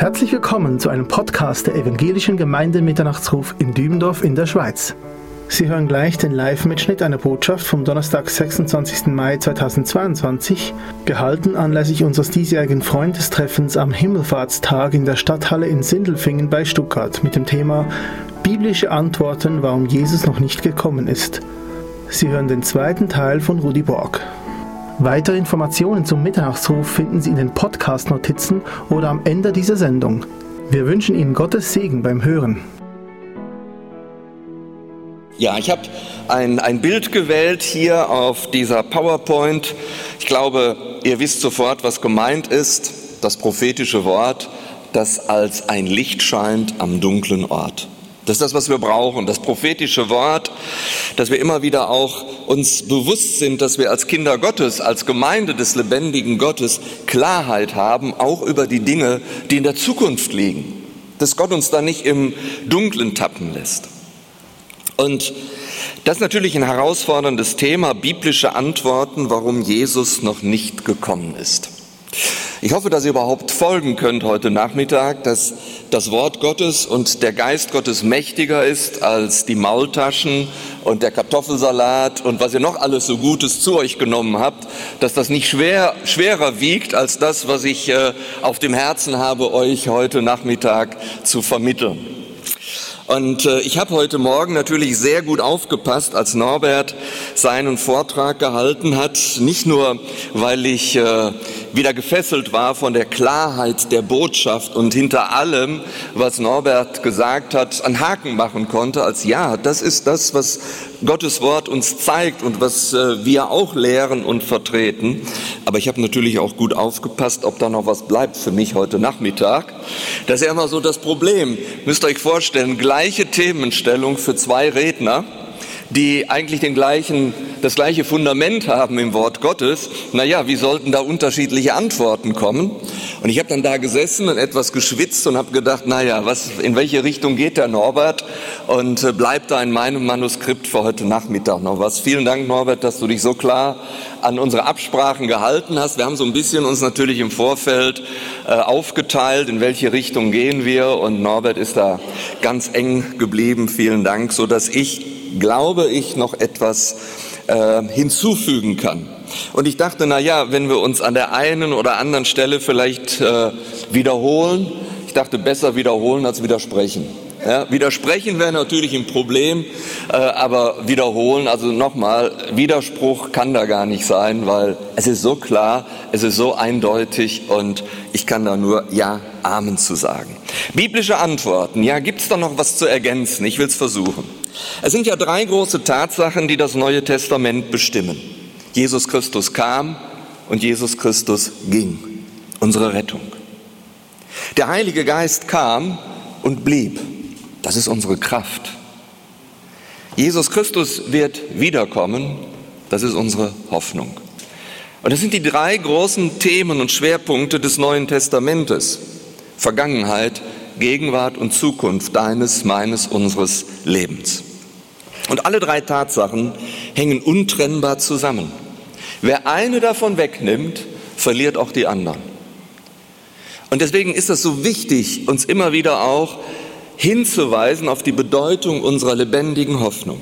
Herzlich willkommen zu einem Podcast der Evangelischen Gemeinde Mitternachtsruf in Dübendorf in der Schweiz. Sie hören gleich den Live-Mitschnitt einer Botschaft vom Donnerstag, 26. Mai 2022, gehalten anlässlich unseres diesjährigen Freundestreffens am Himmelfahrtstag in der Stadthalle in Sindelfingen bei Stuttgart mit dem Thema Biblische Antworten, warum Jesus noch nicht gekommen ist. Sie hören den zweiten Teil von Rudi Borg. Weitere Informationen zum Mitternachtsruf finden Sie in den Podcast-Notizen oder am Ende dieser Sendung. Wir wünschen Ihnen Gottes Segen beim Hören. Ja, ich habe ein, ein Bild gewählt hier auf dieser PowerPoint. Ich glaube, ihr wisst sofort, was gemeint ist. Das prophetische Wort, das als ein Licht scheint am dunklen Ort. Das ist das, was wir brauchen, das prophetische Wort, dass wir immer wieder auch uns bewusst sind, dass wir als Kinder Gottes, als Gemeinde des lebendigen Gottes Klarheit haben, auch über die Dinge, die in der Zukunft liegen. Dass Gott uns da nicht im Dunklen tappen lässt. Und das ist natürlich ein herausforderndes Thema, biblische Antworten, warum Jesus noch nicht gekommen ist. Ich hoffe, dass ihr überhaupt folgen könnt heute Nachmittag, dass das Wort Gottes und der Geist Gottes mächtiger ist als die Maultaschen und der Kartoffelsalat und was ihr noch alles so Gutes zu euch genommen habt, dass das nicht schwer, schwerer wiegt als das, was ich äh, auf dem Herzen habe, euch heute Nachmittag zu vermitteln. Und äh, ich habe heute Morgen natürlich sehr gut aufgepasst, als Norbert seinen Vortrag gehalten hat. Nicht nur, weil ich äh, wieder gefesselt war von der Klarheit der Botschaft und hinter allem, was Norbert gesagt hat, einen Haken machen konnte, als ja, das ist das, was Gottes Wort uns zeigt und was äh, wir auch lehren und vertreten. Aber ich habe natürlich auch gut aufgepasst, ob da noch was bleibt für mich heute Nachmittag. Das ist ja immer so das Problem. Müsst ihr euch vorstellen, gleiche Themenstellung für zwei Redner die eigentlich den gleichen, das gleiche Fundament haben im Wort Gottes. Naja, wie sollten da unterschiedliche Antworten kommen? Und ich habe dann da gesessen und etwas geschwitzt und habe gedacht, naja, was, in welche Richtung geht der Norbert? Und äh, bleibt da in meinem Manuskript für heute Nachmittag noch was. Vielen Dank, Norbert, dass du dich so klar an unsere Absprachen gehalten hast. Wir haben so ein bisschen uns natürlich im Vorfeld äh, aufgeteilt, in welche Richtung gehen wir. Und Norbert ist da ganz eng geblieben. Vielen Dank, so dass ich glaube ich, noch etwas äh, hinzufügen kann. Und ich dachte, na ja, wenn wir uns an der einen oder anderen Stelle vielleicht äh, wiederholen, ich dachte, besser wiederholen als widersprechen. Ja, widersprechen wäre natürlich ein Problem, äh, aber wiederholen, also nochmal, Widerspruch kann da gar nicht sein, weil es ist so klar, es ist so eindeutig und ich kann da nur Ja, Amen zu sagen. Biblische Antworten, ja, gibt es da noch was zu ergänzen? Ich will es versuchen. Es sind ja drei große Tatsachen, die das Neue Testament bestimmen. Jesus Christus kam und Jesus Christus ging, unsere Rettung. Der Heilige Geist kam und blieb. Das ist unsere Kraft. Jesus Christus wird wiederkommen. Das ist unsere Hoffnung. Und das sind die drei großen Themen und Schwerpunkte des Neuen Testamentes. Vergangenheit, Gegenwart und Zukunft deines, meines, unseres Lebens. Und alle drei Tatsachen hängen untrennbar zusammen. Wer eine davon wegnimmt, verliert auch die anderen. Und deswegen ist es so wichtig, uns immer wieder auch hinzuweisen auf die Bedeutung unserer lebendigen Hoffnung.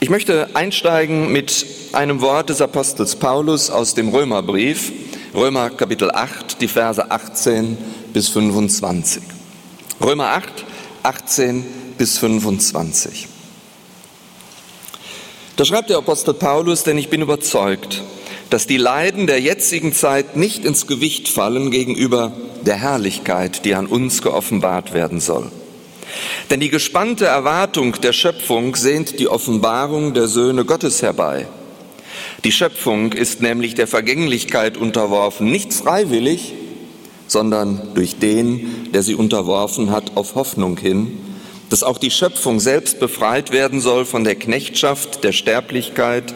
Ich möchte einsteigen mit einem Wort des Apostels Paulus aus dem Römerbrief, Römer Kapitel 8, die Verse 18 bis 25. Römer 8, 18 bis 25. Da schreibt der Apostel Paulus, denn ich bin überzeugt, dass die Leiden der jetzigen Zeit nicht ins Gewicht fallen gegenüber der Herrlichkeit, die an uns geoffenbart werden soll. Denn die gespannte Erwartung der Schöpfung sehnt die Offenbarung der Söhne Gottes herbei. Die Schöpfung ist nämlich der Vergänglichkeit unterworfen, nicht freiwillig, sondern durch den, der sie unterworfen hat, auf Hoffnung hin, dass auch die Schöpfung selbst befreit werden soll von der Knechtschaft der Sterblichkeit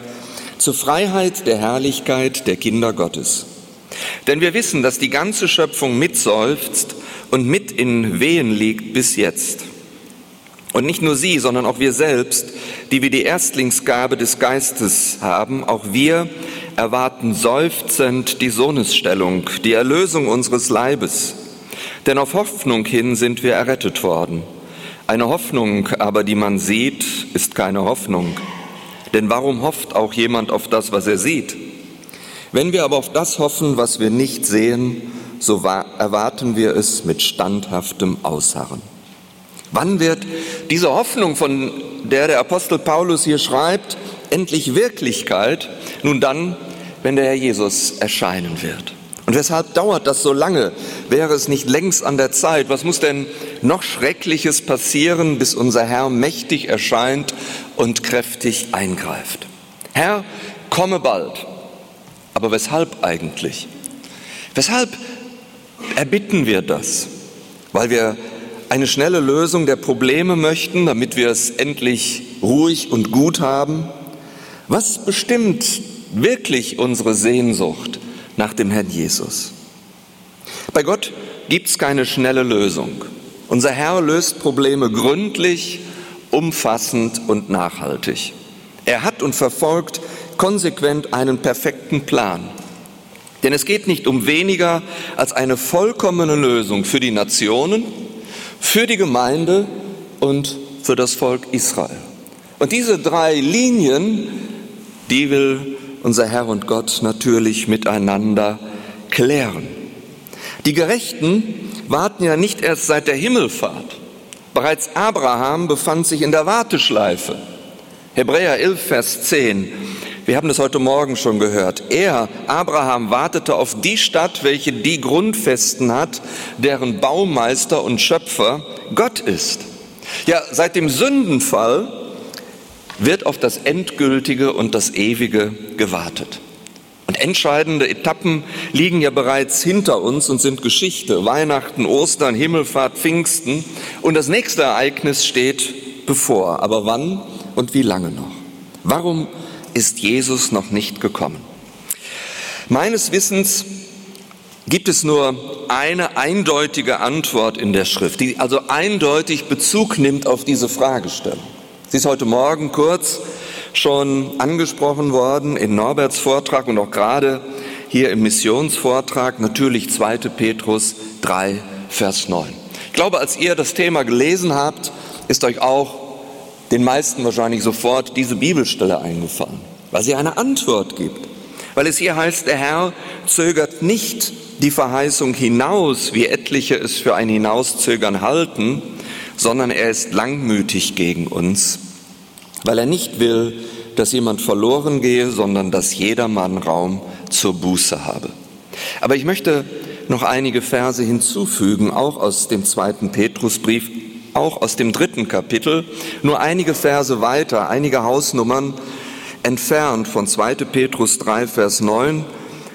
zur Freiheit der Herrlichkeit der Kinder Gottes. Denn wir wissen, dass die ganze Schöpfung mitseufzt und mit in Wehen liegt bis jetzt. Und nicht nur sie, sondern auch wir selbst, die wir die Erstlingsgabe des Geistes haben, auch wir erwarten seufzend die Sohnesstellung, die Erlösung unseres Leibes. Denn auf Hoffnung hin sind wir errettet worden. Eine Hoffnung aber, die man sieht, ist keine Hoffnung. Denn warum hofft auch jemand auf das, was er sieht? Wenn wir aber auf das hoffen, was wir nicht sehen, so erwarten wir es mit standhaftem Ausharren. Wann wird diese Hoffnung, von der der Apostel Paulus hier schreibt, endlich Wirklichkeit? Nun dann, wenn der Herr Jesus erscheinen wird. Und weshalb dauert das so lange? Wäre es nicht längst an der Zeit? Was muss denn noch Schreckliches passieren, bis unser Herr mächtig erscheint und kräftig eingreift? Herr, komme bald. Aber weshalb eigentlich? Weshalb erbitten wir das? Weil wir eine schnelle Lösung der Probleme möchten, damit wir es endlich ruhig und gut haben? Was bestimmt wirklich unsere Sehnsucht? nach dem Herrn Jesus. Bei Gott gibt es keine schnelle Lösung. Unser Herr löst Probleme gründlich, umfassend und nachhaltig. Er hat und verfolgt konsequent einen perfekten Plan. Denn es geht nicht um weniger als eine vollkommene Lösung für die Nationen, für die Gemeinde und für das Volk Israel. Und diese drei Linien, die will unser Herr und Gott natürlich miteinander klären. Die Gerechten warten ja nicht erst seit der Himmelfahrt. Bereits Abraham befand sich in der Warteschleife. Hebräer 11, Vers 10. Wir haben das heute Morgen schon gehört. Er, Abraham, wartete auf die Stadt, welche die Grundfesten hat, deren Baumeister und Schöpfer Gott ist. Ja, seit dem Sündenfall wird auf das Endgültige und das Ewige gewartet. Und entscheidende Etappen liegen ja bereits hinter uns und sind Geschichte. Weihnachten, Ostern, Himmelfahrt, Pfingsten. Und das nächste Ereignis steht bevor. Aber wann und wie lange noch? Warum ist Jesus noch nicht gekommen? Meines Wissens gibt es nur eine eindeutige Antwort in der Schrift, die also eindeutig Bezug nimmt auf diese Fragestellung. Sie ist heute Morgen kurz schon angesprochen worden in Norberts Vortrag und auch gerade hier im Missionsvortrag, natürlich 2. Petrus 3, Vers 9. Ich glaube, als ihr das Thema gelesen habt, ist euch auch den meisten wahrscheinlich sofort diese Bibelstelle eingefallen, weil sie eine Antwort gibt. Weil es hier heißt, der Herr zögert nicht die Verheißung hinaus, wie etliche es für ein Hinauszögern halten, sondern er ist langmütig gegen uns, weil er nicht will, dass jemand verloren gehe, sondern dass jedermann Raum zur Buße habe. Aber ich möchte noch einige Verse hinzufügen, auch aus dem zweiten Petrusbrief, auch aus dem dritten Kapitel, nur einige Verse weiter, einige Hausnummern entfernt von 2. Petrus 3, Vers 9,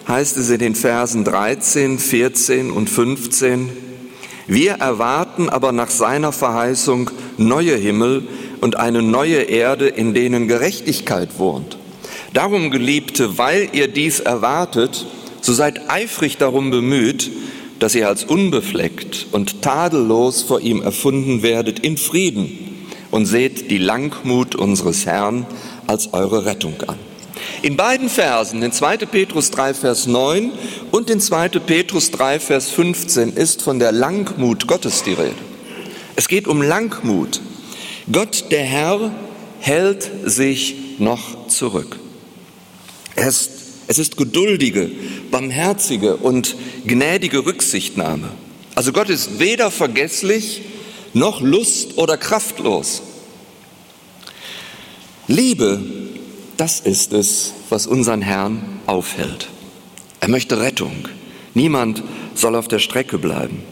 heißt es in den Versen 13, 14 und 15, wir erwarten aber nach seiner Verheißung neue Himmel und eine neue Erde, in denen Gerechtigkeit wohnt. Darum, Geliebte, weil ihr dies erwartet, so seid eifrig darum bemüht, dass ihr als unbefleckt und tadellos vor ihm erfunden werdet in Frieden und seht die Langmut unseres Herrn als eure Rettung an. In beiden Versen, in 2. Petrus 3, Vers 9 und in 2. Petrus 3, Vers 15, ist von der Langmut Gottes die Rede. Es geht um Langmut. Gott, der Herr, hält sich noch zurück. Es ist, es ist geduldige, barmherzige und gnädige Rücksichtnahme. Also Gott ist weder vergesslich noch lust- oder kraftlos. Liebe das ist es, was unseren Herrn aufhält. Er möchte Rettung. Niemand soll auf der Strecke bleiben.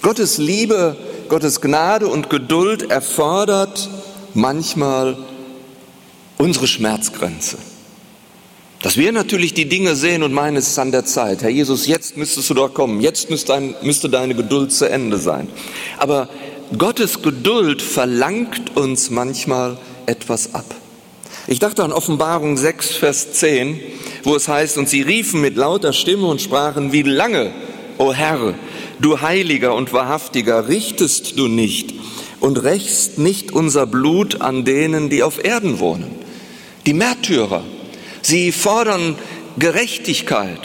Gottes Liebe, Gottes Gnade und Geduld erfordert manchmal unsere Schmerzgrenze. Dass wir natürlich die Dinge sehen und meinen, es ist an der Zeit. Herr Jesus, jetzt müsstest du doch kommen. Jetzt müsste, dein, müsste deine Geduld zu Ende sein. Aber Gottes Geduld verlangt uns manchmal etwas ab. Ich dachte an Offenbarung 6, Vers 10, wo es heißt, und sie riefen mit lauter Stimme und sprachen, wie lange, o Herr, du Heiliger und Wahrhaftiger, richtest du nicht und rächst nicht unser Blut an denen, die auf Erden wohnen. Die Märtyrer, sie fordern Gerechtigkeit.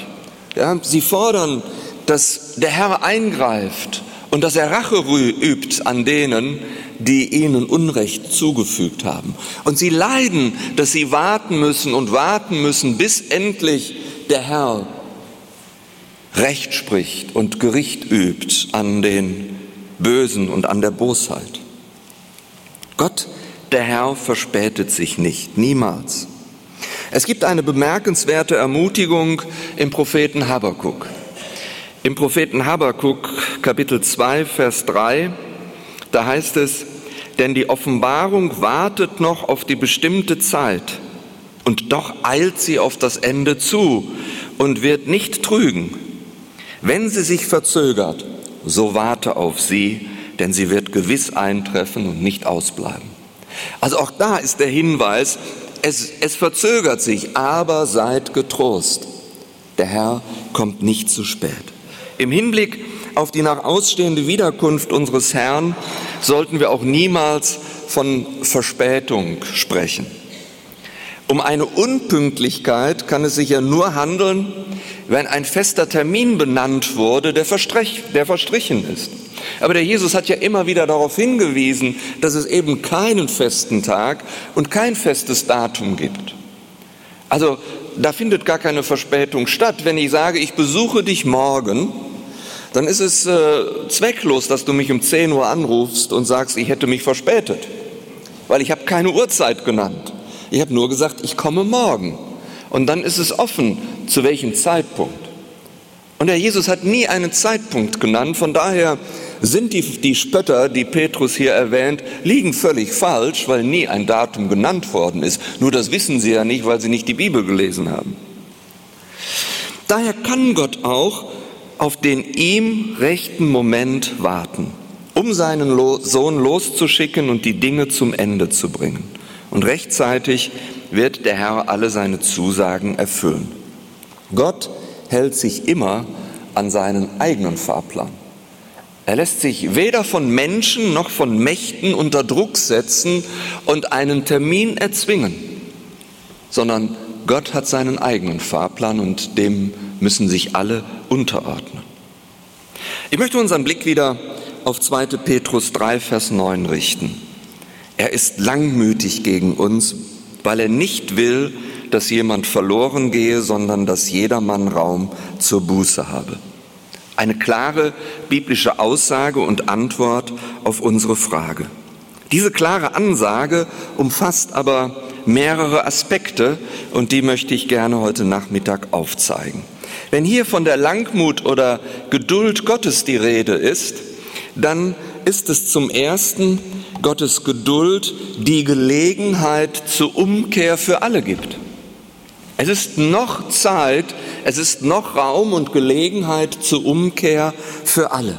Ja, sie fordern, dass der Herr eingreift und dass er Rache übt an denen, die ihnen Unrecht zugefügt haben. Und sie leiden, dass sie warten müssen und warten müssen, bis endlich der Herr Recht spricht und Gericht übt an den Bösen und an der Bosheit. Gott, der Herr, verspätet sich nicht, niemals. Es gibt eine bemerkenswerte Ermutigung im Propheten Habakuk. Im Propheten Habakuk Kapitel 2 Vers 3, da heißt es, denn die Offenbarung wartet noch auf die bestimmte Zeit und doch eilt sie auf das Ende zu und wird nicht trügen. Wenn sie sich verzögert, so warte auf sie, denn sie wird gewiss eintreffen und nicht ausbleiben. Also auch da ist der Hinweis, es, es verzögert sich, aber seid getrost. Der Herr kommt nicht zu spät. Im Hinblick auf die nach ausstehende Wiederkunft unseres Herrn sollten wir auch niemals von Verspätung sprechen. Um eine Unpünktlichkeit kann es sich ja nur handeln, wenn ein fester Termin benannt wurde, der, der verstrichen ist. Aber der Jesus hat ja immer wieder darauf hingewiesen, dass es eben keinen festen Tag und kein festes Datum gibt. Also da findet gar keine Verspätung statt. Wenn ich sage, ich besuche dich morgen, dann ist es äh, zwecklos, dass du mich um 10 Uhr anrufst und sagst, ich hätte mich verspätet, weil ich habe keine Uhrzeit genannt. Ich habe nur gesagt, ich komme morgen. Und dann ist es offen, zu welchem Zeitpunkt. Und der Jesus hat nie einen Zeitpunkt genannt, von daher sind die, die Spötter, die Petrus hier erwähnt, liegen völlig falsch, weil nie ein Datum genannt worden ist. Nur das wissen sie ja nicht, weil sie nicht die Bibel gelesen haben. Daher kann Gott auch auf den ihm rechten Moment warten, um seinen Sohn loszuschicken und die Dinge zum Ende zu bringen. Und rechtzeitig wird der Herr alle seine Zusagen erfüllen. Gott hält sich immer an seinen eigenen Fahrplan. Er lässt sich weder von Menschen noch von Mächten unter Druck setzen und einen Termin erzwingen, sondern Gott hat seinen eigenen Fahrplan und dem müssen sich alle unterordnen. Ich möchte unseren Blick wieder auf 2. Petrus 3, Vers 9 richten. Er ist langmütig gegen uns, weil er nicht will, dass jemand verloren gehe, sondern dass jedermann Raum zur Buße habe. Eine klare biblische Aussage und Antwort auf unsere Frage. Diese klare Ansage umfasst aber mehrere Aspekte und die möchte ich gerne heute Nachmittag aufzeigen. Wenn hier von der Langmut oder Geduld Gottes die Rede ist, dann ist es zum Ersten Gottes Geduld, die Gelegenheit zur Umkehr für alle gibt. Es ist noch Zeit, es ist noch Raum und Gelegenheit zur Umkehr für alle.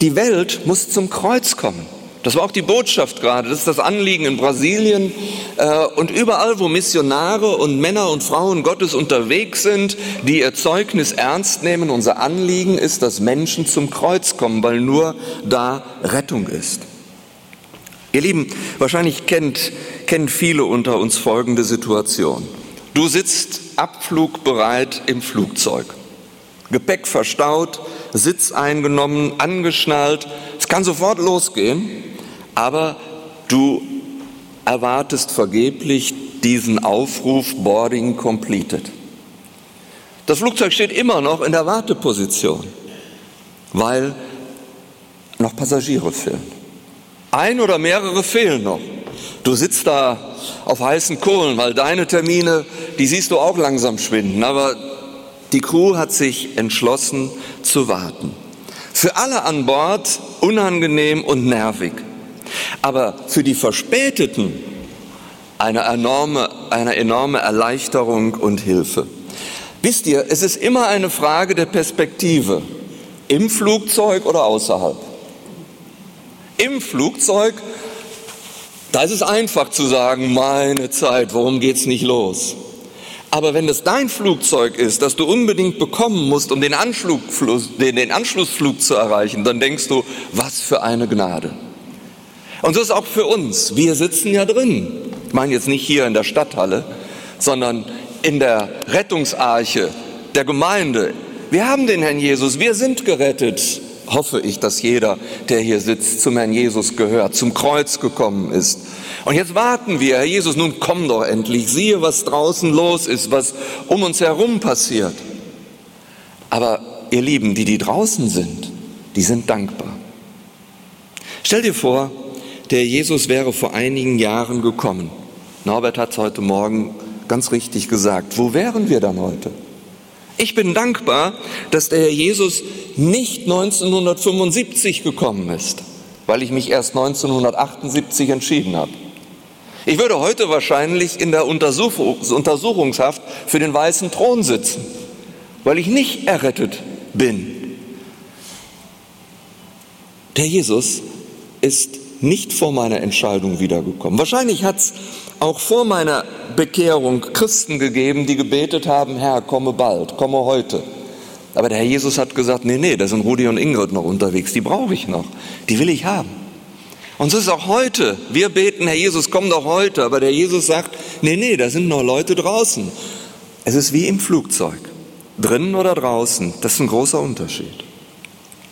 Die Welt muss zum Kreuz kommen. Das war auch die Botschaft gerade, das ist das Anliegen in Brasilien äh, und überall, wo Missionare und Männer und Frauen Gottes unterwegs sind, die ihr Zeugnis ernst nehmen. Unser Anliegen ist, dass Menschen zum Kreuz kommen, weil nur da Rettung ist. Ihr Lieben, wahrscheinlich kennt, kennen viele unter uns folgende Situation. Du sitzt abflugbereit im Flugzeug. Gepäck verstaut, Sitz eingenommen, angeschnallt. Es kann sofort losgehen aber du erwartest vergeblich diesen Aufruf Boarding completed. Das Flugzeug steht immer noch in der Warteposition, weil noch Passagiere fehlen. Ein oder mehrere fehlen noch. Du sitzt da auf heißen Kohlen, weil deine Termine, die siehst du auch langsam schwinden, aber die Crew hat sich entschlossen zu warten. Für alle an Bord unangenehm und nervig aber für die Verspäteten eine enorme, eine enorme Erleichterung und Hilfe. Wisst ihr, es ist immer eine Frage der Perspektive, im Flugzeug oder außerhalb. Im Flugzeug, da ist es einfach zu sagen, meine Zeit, warum geht es nicht los? Aber wenn es dein Flugzeug ist, das du unbedingt bekommen musst, um den, den, den Anschlussflug zu erreichen, dann denkst du, was für eine Gnade. Und so ist auch für uns. Wir sitzen ja drin. Ich meine jetzt nicht hier in der Stadthalle, sondern in der Rettungsarche der Gemeinde. Wir haben den Herrn Jesus, wir sind gerettet. Hoffe ich, dass jeder, der hier sitzt, zum Herrn Jesus gehört, zum Kreuz gekommen ist. Und jetzt warten wir, Herr Jesus, nun komm doch endlich, siehe, was draußen los ist, was um uns herum passiert. Aber ihr Lieben, die, die draußen sind, die sind dankbar. Stell dir vor, der Jesus wäre vor einigen Jahren gekommen. Norbert hat es heute Morgen ganz richtig gesagt. Wo wären wir dann heute? Ich bin dankbar, dass der Herr Jesus nicht 1975 gekommen ist, weil ich mich erst 1978 entschieden habe. Ich würde heute wahrscheinlich in der Untersuchungshaft für den weißen Thron sitzen, weil ich nicht errettet bin. Der Jesus ist nicht vor meiner Entscheidung wiedergekommen. Wahrscheinlich hat es auch vor meiner Bekehrung Christen gegeben, die gebetet haben, Herr, komme bald, komme heute. Aber der Herr Jesus hat gesagt, nee, nee, da sind Rudi und Ingrid noch unterwegs, die brauche ich noch, die will ich haben. Und so ist auch heute. Wir beten, Herr Jesus, komm doch heute. Aber der Jesus sagt, nee, nee, da sind noch Leute draußen. Es ist wie im Flugzeug. Drinnen oder draußen, das ist ein großer Unterschied.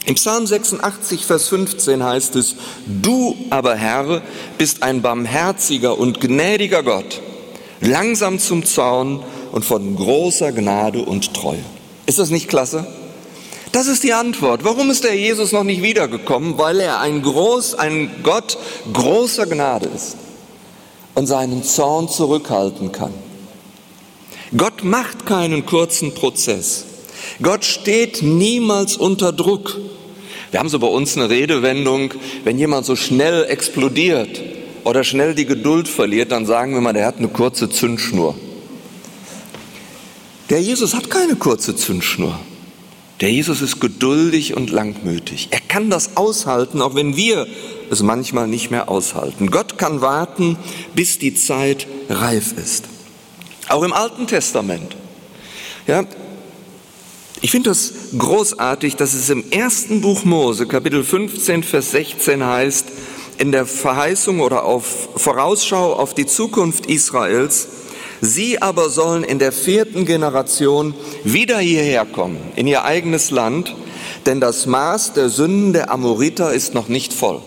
Im Psalm 86, Vers 15 heißt es, du aber Herr bist ein barmherziger und gnädiger Gott, langsam zum Zaun und von großer Gnade und Treue. Ist das nicht klasse? Das ist die Antwort. Warum ist der Jesus noch nicht wiedergekommen? Weil er ein groß, ein Gott großer Gnade ist und seinen Zorn zurückhalten kann. Gott macht keinen kurzen Prozess. Gott steht niemals unter Druck. Wir haben so bei uns eine Redewendung, wenn jemand so schnell explodiert oder schnell die Geduld verliert, dann sagen wir mal, der hat eine kurze Zündschnur. Der Jesus hat keine kurze Zündschnur. Der Jesus ist geduldig und langmütig. Er kann das aushalten, auch wenn wir es manchmal nicht mehr aushalten. Gott kann warten, bis die Zeit reif ist. Auch im Alten Testament. Ja, ich finde das großartig, dass es im ersten Buch Mose, Kapitel 15, Vers 16 heißt, in der Verheißung oder auf Vorausschau auf die Zukunft Israels, sie aber sollen in der vierten Generation wieder hierher kommen, in ihr eigenes Land, denn das Maß der Sünden der Amoriter ist noch nicht voll.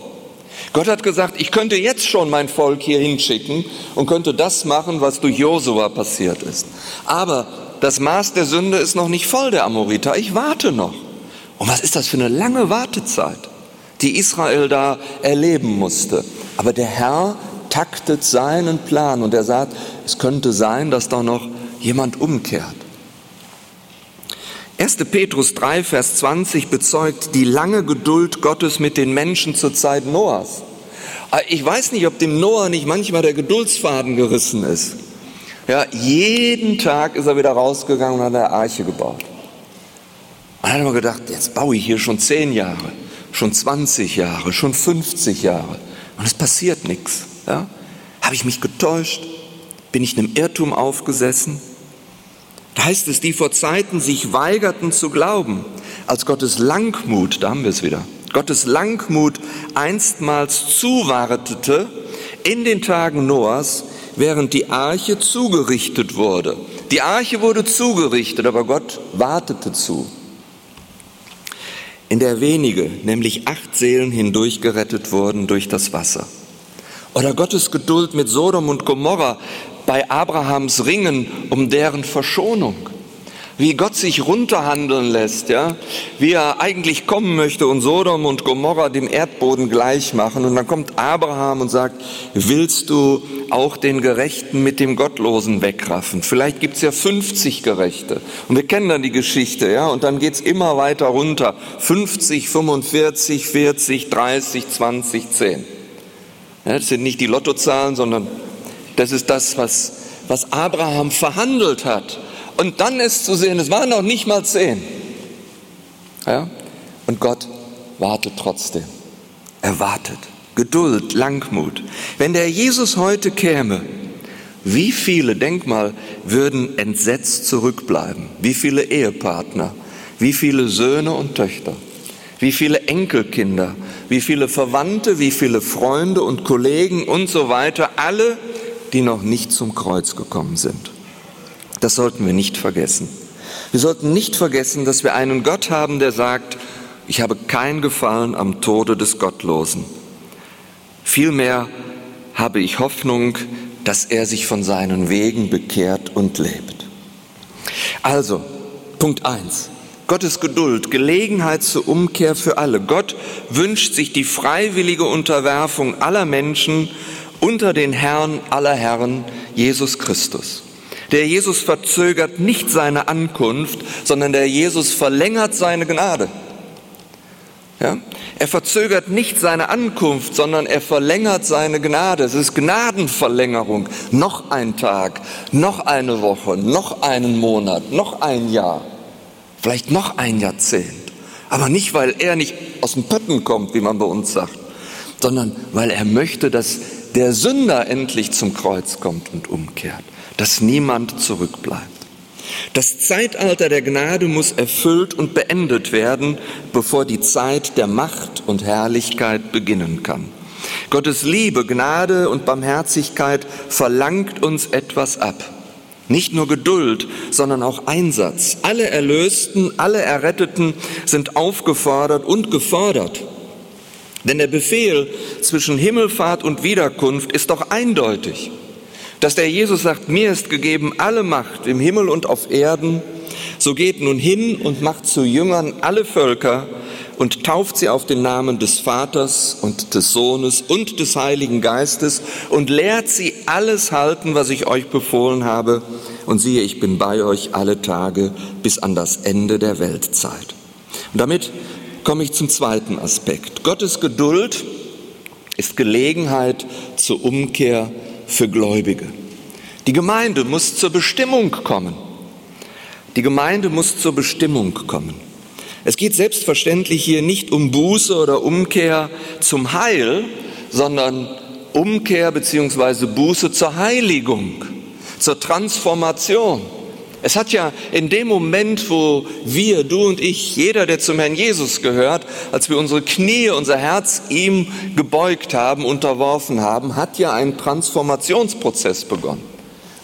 Gott hat gesagt, ich könnte jetzt schon mein Volk hier hinschicken und könnte das machen, was durch Josua passiert ist. Aber das Maß der Sünde ist noch nicht voll der Amoriter, ich warte noch. Und was ist das für eine lange Wartezeit, die Israel da erleben musste? Aber der Herr taktet seinen Plan und er sagt, es könnte sein, dass da noch jemand umkehrt. 1. Petrus 3, Vers 20 bezeugt die lange Geduld Gottes mit den Menschen zur Zeit Noahs. Ich weiß nicht, ob dem Noah nicht manchmal der Geduldsfaden gerissen ist. Ja, jeden Tag ist er wieder rausgegangen und hat eine Arche gebaut. Und dann hat er gedacht, jetzt baue ich hier schon zehn Jahre, schon 20 Jahre, schon 50 Jahre. Und es passiert nichts. Ja? Habe ich mich getäuscht? Bin ich einem Irrtum aufgesessen? Da heißt es, die vor Zeiten sich weigerten zu glauben, als Gottes Langmut, da haben wir es wieder, Gottes Langmut einstmals zuwartete in den Tagen Noahs, während die Arche zugerichtet wurde. Die Arche wurde zugerichtet, aber Gott wartete zu. In der wenige, nämlich acht Seelen hindurch gerettet wurden durch das Wasser. Oder Gottes Geduld mit Sodom und Gomorra bei Abrahams Ringen um deren Verschonung wie Gott sich runterhandeln lässt, ja, wie er eigentlich kommen möchte und Sodom und Gomorra dem Erdboden gleich machen. Und dann kommt Abraham und sagt, willst du auch den Gerechten mit dem Gottlosen wegraffen? Vielleicht gibt's ja 50 Gerechte. Und wir kennen dann die Geschichte, ja, und dann geht's immer weiter runter. 50, 45, 40, 30, 20, 10. Ja, das sind nicht die Lottozahlen, sondern das ist das, was, was Abraham verhandelt hat und dann ist zu sehen, es waren noch nicht mal zehn. Ja? Und Gott wartet trotzdem. Er wartet. Geduld, Langmut. Wenn der Jesus heute käme, wie viele, denk mal, würden entsetzt zurückbleiben? Wie viele Ehepartner? Wie viele Söhne und Töchter? Wie viele Enkelkinder? Wie viele Verwandte? Wie viele Freunde und Kollegen und so weiter? Alle, die noch nicht zum Kreuz gekommen sind. Das sollten wir nicht vergessen. Wir sollten nicht vergessen, dass wir einen Gott haben, der sagt, ich habe kein Gefallen am Tode des Gottlosen. Vielmehr habe ich Hoffnung, dass er sich von seinen Wegen bekehrt und lebt. Also, Punkt 1. Gottes Geduld, Gelegenheit zur Umkehr für alle. Gott wünscht sich die freiwillige Unterwerfung aller Menschen unter den Herrn aller Herren, Jesus Christus. Der Jesus verzögert nicht seine Ankunft, sondern der Jesus verlängert seine Gnade. Ja? Er verzögert nicht seine Ankunft, sondern er verlängert seine Gnade. Es ist Gnadenverlängerung. Noch ein Tag, noch eine Woche, noch einen Monat, noch ein Jahr, vielleicht noch ein Jahrzehnt. Aber nicht, weil er nicht aus dem Pötten kommt, wie man bei uns sagt, sondern weil er möchte, dass der Sünder endlich zum Kreuz kommt und umkehrt, dass niemand zurückbleibt. Das Zeitalter der Gnade muss erfüllt und beendet werden, bevor die Zeit der Macht und Herrlichkeit beginnen kann. Gottes Liebe, Gnade und Barmherzigkeit verlangt uns etwas ab. Nicht nur Geduld, sondern auch Einsatz. Alle Erlösten, alle Erretteten sind aufgefordert und gefordert. Denn der Befehl zwischen Himmelfahrt und Wiederkunft ist doch eindeutig dass der Jesus sagt, mir ist gegeben alle Macht im Himmel und auf Erden, so geht nun hin und macht zu Jüngern alle Völker und tauft sie auf den Namen des Vaters und des Sohnes und des Heiligen Geistes und lehrt sie alles halten, was ich euch befohlen habe. Und siehe, ich bin bei euch alle Tage bis an das Ende der Weltzeit. Und damit komme ich zum zweiten Aspekt. Gottes Geduld ist Gelegenheit zur Umkehr für Gläubige. Die Gemeinde muss zur Bestimmung kommen. Die Gemeinde muss zur Bestimmung kommen. Es geht selbstverständlich hier nicht um Buße oder Umkehr zum Heil, sondern Umkehr bzw. Buße zur Heiligung, zur Transformation. Es hat ja in dem Moment, wo wir, du und ich, jeder, der zum Herrn Jesus gehört, als wir unsere Knie, unser Herz ihm gebeugt haben, unterworfen haben, hat ja ein Transformationsprozess begonnen,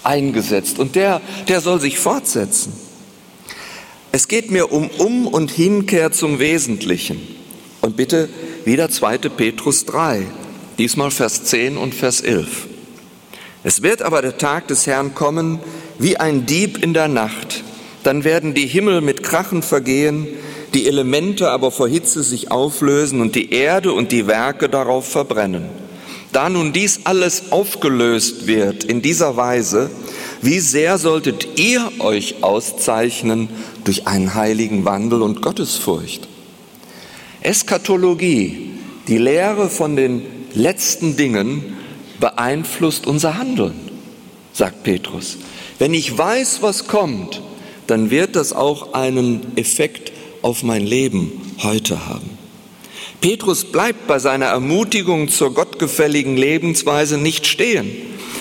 eingesetzt. Und der, der soll sich fortsetzen. Es geht mir um Um- und Hinkehr zum Wesentlichen. Und bitte wieder 2. Petrus 3, diesmal Vers 10 und Vers 11. Es wird aber der Tag des Herrn kommen, wie ein Dieb in der Nacht. Dann werden die Himmel mit Krachen vergehen, die Elemente aber vor Hitze sich auflösen und die Erde und die Werke darauf verbrennen. Da nun dies alles aufgelöst wird in dieser Weise, wie sehr solltet ihr euch auszeichnen durch einen heiligen Wandel und Gottesfurcht? Eskatologie, die Lehre von den letzten Dingen, beeinflusst unser Handeln, sagt Petrus. Wenn ich weiß, was kommt, dann wird das auch einen Effekt auf mein Leben heute haben. Petrus bleibt bei seiner Ermutigung zur gottgefälligen Lebensweise nicht stehen,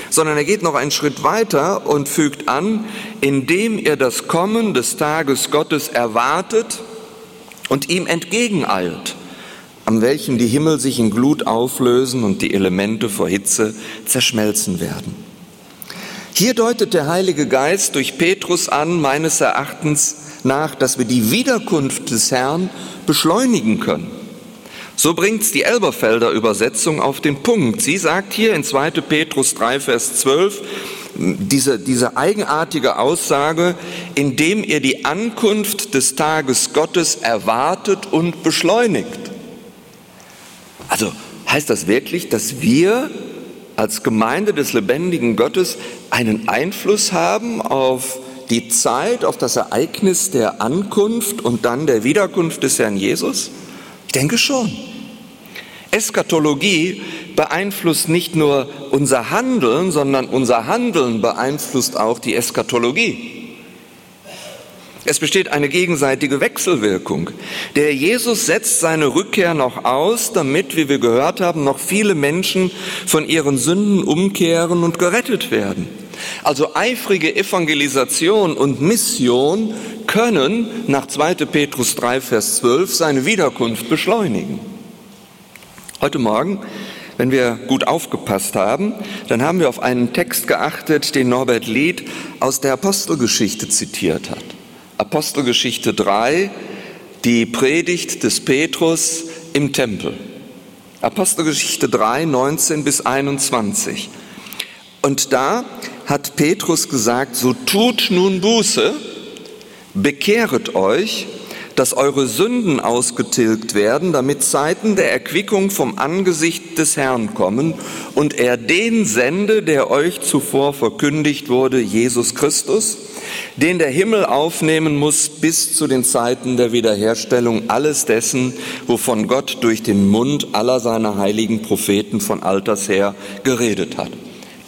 sondern er geht noch einen Schritt weiter und fügt an, indem er das Kommen des Tages Gottes erwartet und ihm entgegeneilt, am welchem die Himmel sich in Glut auflösen und die Elemente vor Hitze zerschmelzen werden. Hier deutet der Heilige Geist durch Petrus an, meines Erachtens nach, dass wir die Wiederkunft des Herrn beschleunigen können. So bringt die Elberfelder Übersetzung auf den Punkt. Sie sagt hier in 2. Petrus 3, Vers 12, diese, diese eigenartige Aussage, indem ihr die Ankunft des Tages Gottes erwartet und beschleunigt. Also heißt das wirklich, dass wir als Gemeinde des lebendigen Gottes einen Einfluss haben auf die Zeit, auf das Ereignis der Ankunft und dann der Wiederkunft des Herrn Jesus? Ich denke schon. Eskatologie beeinflusst nicht nur unser Handeln, sondern unser Handeln beeinflusst auch die Eskatologie. Es besteht eine gegenseitige Wechselwirkung. Der Jesus setzt seine Rückkehr noch aus, damit, wie wir gehört haben, noch viele Menschen von ihren Sünden umkehren und gerettet werden. Also eifrige Evangelisation und Mission können nach 2. Petrus 3, Vers 12 seine Wiederkunft beschleunigen. Heute Morgen wenn wir gut aufgepasst haben, dann haben wir auf einen Text geachtet, den Norbert Lied aus der Apostelgeschichte zitiert hat. Apostelgeschichte 3, die Predigt des Petrus im Tempel. Apostelgeschichte 3, 19 bis 21. Und da hat Petrus gesagt, so tut nun Buße, bekehret euch, dass eure Sünden ausgetilgt werden, damit Zeiten der Erquickung vom Angesicht des Herrn kommen und er den sende, der euch zuvor verkündigt wurde, Jesus Christus, den der Himmel aufnehmen muss bis zu den Zeiten der Wiederherstellung alles dessen, wovon Gott durch den Mund aller seiner heiligen Propheten von alters her geredet hat.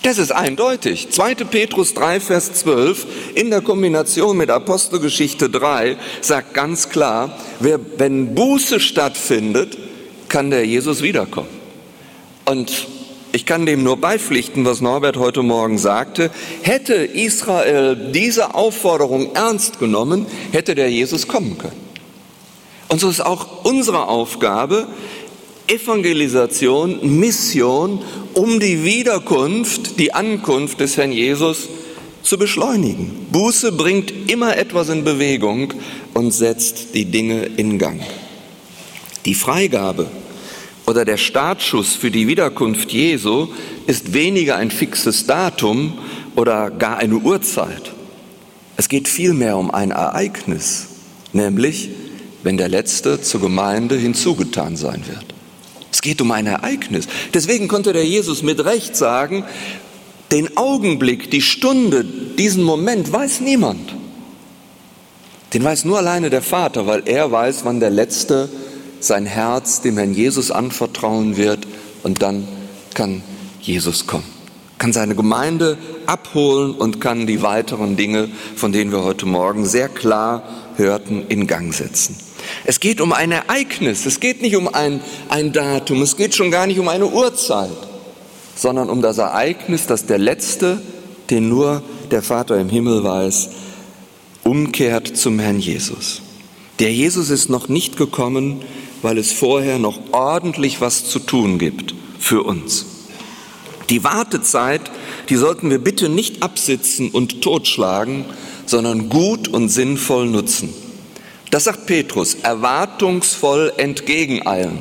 Das ist eindeutig. 2. Petrus 3, Vers 12 in der Kombination mit Apostelgeschichte 3 sagt ganz klar, wer, wenn Buße stattfindet, kann der Jesus wiederkommen. Und ich kann dem nur beipflichten, was Norbert heute Morgen sagte. Hätte Israel diese Aufforderung ernst genommen, hätte der Jesus kommen können. Und so ist auch unsere Aufgabe, Evangelisation, Mission, um die Wiederkunft, die Ankunft des Herrn Jesus zu beschleunigen. Buße bringt immer etwas in Bewegung und setzt die Dinge in Gang. Die Freigabe oder der Startschuss für die Wiederkunft Jesu ist weniger ein fixes Datum oder gar eine Uhrzeit. Es geht vielmehr um ein Ereignis, nämlich wenn der Letzte zur Gemeinde hinzugetan sein wird. Es geht um ein Ereignis. Deswegen konnte der Jesus mit Recht sagen, den Augenblick, die Stunde, diesen Moment weiß niemand. Den weiß nur alleine der Vater, weil er weiß, wann der Letzte sein Herz dem Herrn Jesus anvertrauen wird und dann kann Jesus kommen, kann seine Gemeinde abholen und kann die weiteren Dinge, von denen wir heute Morgen sehr klar hörten, in Gang setzen. Es geht um ein Ereignis, es geht nicht um ein, ein Datum, es geht schon gar nicht um eine Uhrzeit, sondern um das Ereignis, dass der Letzte, den nur der Vater im Himmel weiß, umkehrt zum Herrn Jesus. Der Jesus ist noch nicht gekommen, weil es vorher noch ordentlich was zu tun gibt für uns. Die Wartezeit, die sollten wir bitte nicht absitzen und totschlagen, sondern gut und sinnvoll nutzen. Das sagt Petrus, erwartungsvoll entgegeneilen.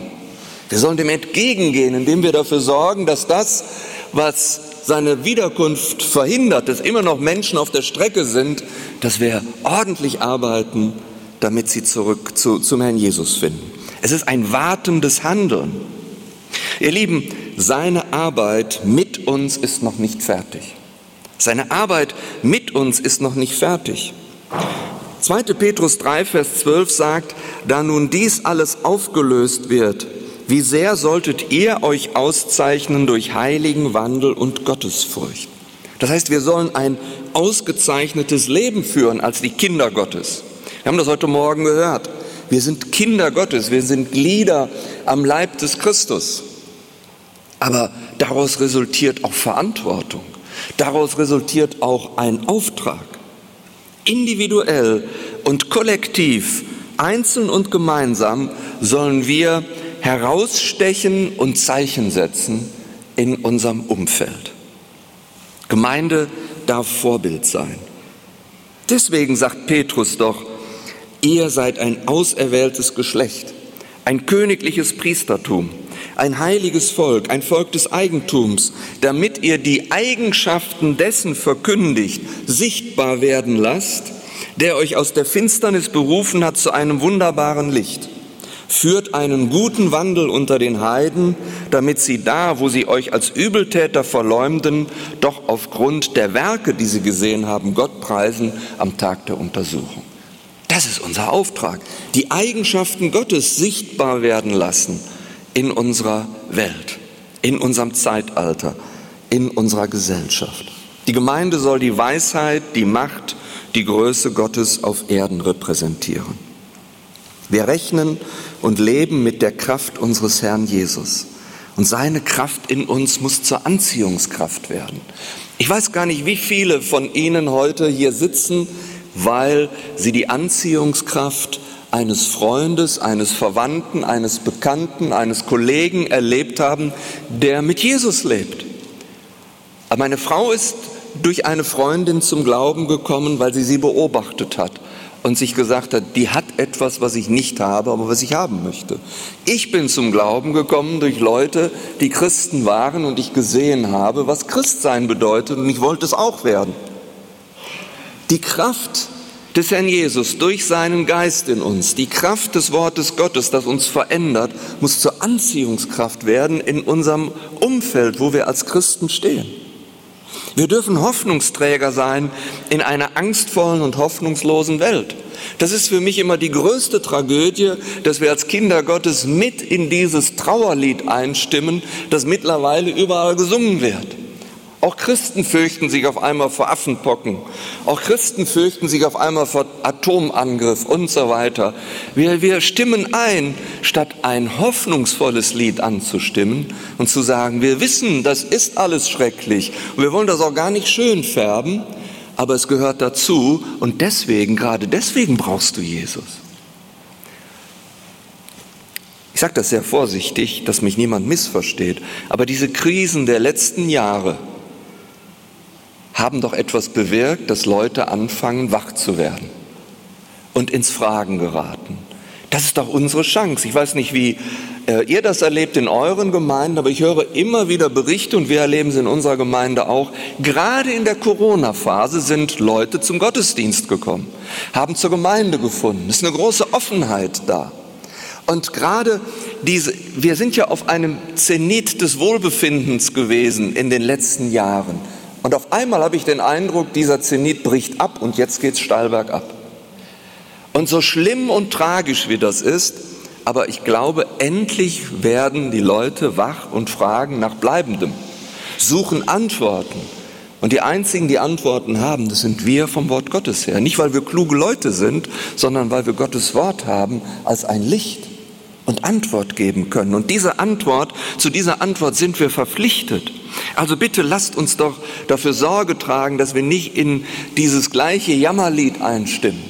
Wir sollen dem entgegengehen, indem wir dafür sorgen, dass das, was seine Wiederkunft verhindert, dass immer noch Menschen auf der Strecke sind, dass wir ordentlich arbeiten, damit sie zurück zu, zum Herrn Jesus finden. Es ist ein wartendes Handeln. Ihr Lieben, seine Arbeit mit uns ist noch nicht fertig. Seine Arbeit mit uns ist noch nicht fertig. 2. Petrus 3, Vers 12 sagt, da nun dies alles aufgelöst wird, wie sehr solltet ihr euch auszeichnen durch heiligen Wandel und Gottesfurcht. Das heißt, wir sollen ein ausgezeichnetes Leben führen als die Kinder Gottes. Wir haben das heute Morgen gehört. Wir sind Kinder Gottes, wir sind Glieder am Leib des Christus. Aber daraus resultiert auch Verantwortung. Daraus resultiert auch ein Auftrag individuell und kollektiv, einzeln und gemeinsam, sollen wir herausstechen und Zeichen setzen in unserem Umfeld. Gemeinde darf Vorbild sein. Deswegen sagt Petrus doch, ihr seid ein auserwähltes Geschlecht, ein königliches Priestertum, ein heiliges Volk, ein Volk des Eigentums, damit ihr die Eigenschaften dessen verkündigt, sichtbar werden lasst, der euch aus der Finsternis berufen hat zu einem wunderbaren Licht. Führt einen guten Wandel unter den Heiden, damit sie da, wo sie euch als Übeltäter verleumden, doch aufgrund der Werke, die sie gesehen haben, Gott preisen am Tag der Untersuchung. Das ist unser Auftrag. Die Eigenschaften Gottes sichtbar werden lassen in unserer Welt, in unserem Zeitalter, in unserer Gesellschaft. Die Gemeinde soll die Weisheit, die Macht, die Größe Gottes auf Erden repräsentieren. Wir rechnen und leben mit der Kraft unseres Herrn Jesus. Und seine Kraft in uns muss zur Anziehungskraft werden. Ich weiß gar nicht, wie viele von Ihnen heute hier sitzen, weil sie die Anziehungskraft eines Freundes, eines Verwandten, eines Bekannten, eines Kollegen erlebt haben, der mit Jesus lebt. Aber meine Frau ist durch eine Freundin zum Glauben gekommen, weil sie sie beobachtet hat und sich gesagt hat, die hat etwas, was ich nicht habe, aber was ich haben möchte. Ich bin zum Glauben gekommen durch Leute, die Christen waren und ich gesehen habe, was Christsein bedeutet und ich wollte es auch werden. Die Kraft des Herrn Jesus durch seinen Geist in uns, die Kraft des Wortes Gottes, das uns verändert, muss zur Anziehungskraft werden in unserem Umfeld, wo wir als Christen stehen. Wir dürfen Hoffnungsträger sein in einer angstvollen und hoffnungslosen Welt. Das ist für mich immer die größte Tragödie, dass wir als Kinder Gottes mit in dieses Trauerlied einstimmen, das mittlerweile überall gesungen wird. Auch Christen fürchten sich auf einmal vor Affenpocken. Auch Christen fürchten sich auf einmal vor Atomangriff und so weiter. Wir, wir stimmen ein, statt ein hoffnungsvolles Lied anzustimmen und zu sagen, wir wissen, das ist alles schrecklich und wir wollen das auch gar nicht schön färben, aber es gehört dazu und deswegen, gerade deswegen brauchst du Jesus. Ich sage das sehr vorsichtig, dass mich niemand missversteht, aber diese Krisen der letzten Jahre, haben doch etwas bewirkt, dass Leute anfangen, wach zu werden und ins Fragen geraten. Das ist doch unsere Chance. Ich weiß nicht, wie äh, ihr das erlebt in euren Gemeinden, aber ich höre immer wieder Berichte und wir erleben es in unserer Gemeinde auch. Gerade in der Corona-Phase sind Leute zum Gottesdienst gekommen, haben zur Gemeinde gefunden. Es ist eine große Offenheit da. Und gerade diese, wir sind ja auf einem Zenit des Wohlbefindens gewesen in den letzten Jahren. Und auf einmal habe ich den Eindruck, dieser Zenit bricht ab und jetzt geht es steil bergab. Und so schlimm und tragisch wie das ist, aber ich glaube, endlich werden die Leute wach und fragen nach Bleibendem, suchen Antworten. Und die einzigen, die Antworten haben, das sind wir vom Wort Gottes her. Nicht, weil wir kluge Leute sind, sondern weil wir Gottes Wort haben als ein Licht und Antwort geben können. Und diese Antwort, zu dieser Antwort sind wir verpflichtet. Also bitte lasst uns doch dafür Sorge tragen, dass wir nicht in dieses gleiche Jammerlied einstimmen,